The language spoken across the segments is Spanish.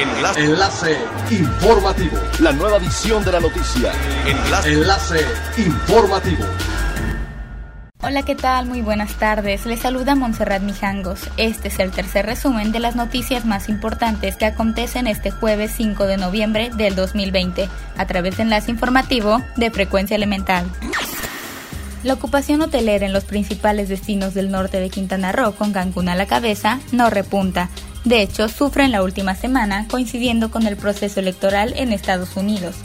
Enlace. Enlace informativo. La nueva edición de la noticia. Enlace. Enlace informativo. Hola, ¿qué tal? Muy buenas tardes. Les saluda Montserrat Mijangos. Este es el tercer resumen de las noticias más importantes que acontecen este jueves 5 de noviembre del 2020 a través de enlace informativo de Frecuencia Elemental. La ocupación hotelera en los principales destinos del norte de Quintana Roo, con Cancún a la cabeza, no repunta. De hecho, sufre en la última semana, coincidiendo con el proceso electoral en Estados Unidos.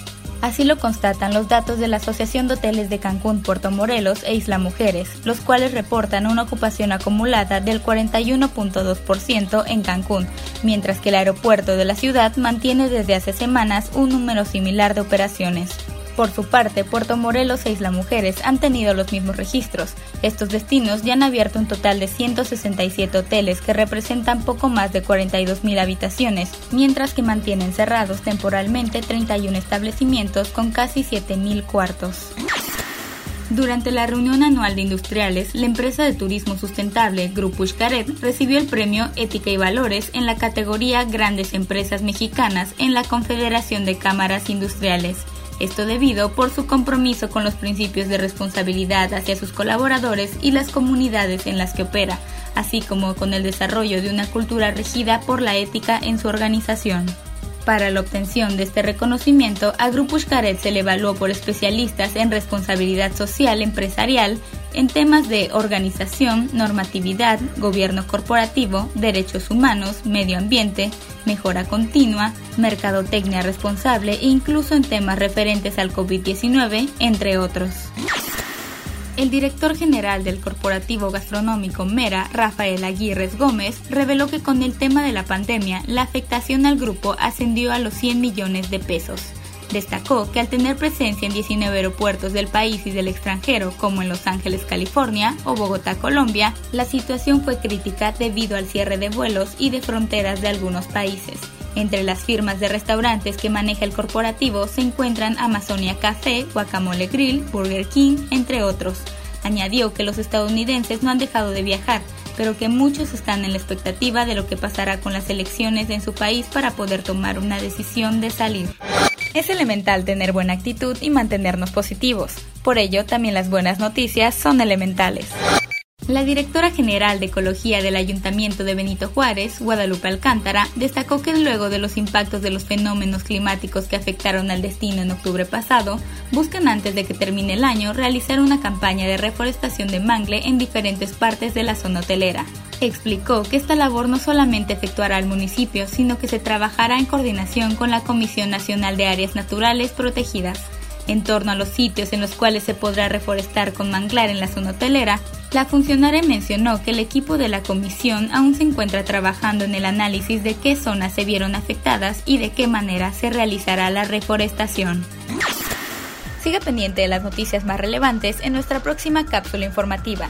Así lo constatan los datos de la Asociación de Hoteles de Cancún, Puerto Morelos e Isla Mujeres, los cuales reportan una ocupación acumulada del 41.2% en Cancún, mientras que el aeropuerto de la ciudad mantiene desde hace semanas un número similar de operaciones. Por su parte, Puerto Morelos e Isla Mujeres han tenido los mismos registros. Estos destinos ya han abierto un total de 167 hoteles que representan poco más de 42.000 habitaciones, mientras que mantienen cerrados temporalmente 31 establecimientos con casi 7.000 cuartos. Durante la reunión anual de industriales, la empresa de turismo sustentable Grupo Xcaret recibió el premio Ética y Valores en la categoría Grandes Empresas Mexicanas en la Confederación de Cámaras Industriales. Esto debido por su compromiso con los principios de responsabilidad hacia sus colaboradores y las comunidades en las que opera, así como con el desarrollo de una cultura regida por la ética en su organización. Para la obtención de este reconocimiento, a Grupo Xcaret se le evaluó por especialistas en responsabilidad social empresarial en temas de organización, normatividad, gobierno corporativo, derechos humanos, medio ambiente, mejora continua, mercadotecnia responsable e incluso en temas referentes al COVID-19, entre otros. El director general del corporativo gastronómico Mera, Rafael Aguirre Gómez, reveló que con el tema de la pandemia, la afectación al grupo ascendió a los 100 millones de pesos. Destacó que al tener presencia en 19 aeropuertos del país y del extranjero, como en Los Ángeles, California o Bogotá, Colombia, la situación fue crítica debido al cierre de vuelos y de fronteras de algunos países. Entre las firmas de restaurantes que maneja el corporativo se encuentran Amazonia Café, Guacamole Grill, Burger King, entre otros. Añadió que los estadounidenses no han dejado de viajar, pero que muchos están en la expectativa de lo que pasará con las elecciones en su país para poder tomar una decisión de salir. Es elemental tener buena actitud y mantenernos positivos. Por ello, también las buenas noticias son elementales. La directora general de Ecología del Ayuntamiento de Benito Juárez, Guadalupe Alcántara, destacó que luego de los impactos de los fenómenos climáticos que afectaron al destino en octubre pasado, buscan antes de que termine el año realizar una campaña de reforestación de mangle en diferentes partes de la zona hotelera. Explicó que esta labor no solamente efectuará el municipio, sino que se trabajará en coordinación con la Comisión Nacional de Áreas Naturales Protegidas. En torno a los sitios en los cuales se podrá reforestar con manglar en la zona hotelera, la funcionaria mencionó que el equipo de la comisión aún se encuentra trabajando en el análisis de qué zonas se vieron afectadas y de qué manera se realizará la reforestación. Siga pendiente de las noticias más relevantes en nuestra próxima cápsula informativa.